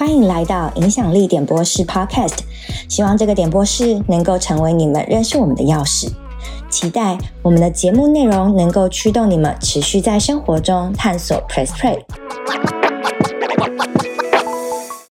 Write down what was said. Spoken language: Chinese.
欢迎来到影响力点播室 podcast 希望这个点播室能够成为你们认识我们的钥匙。期待我们的节目内容能够驱动你们持续在生活中探索 press play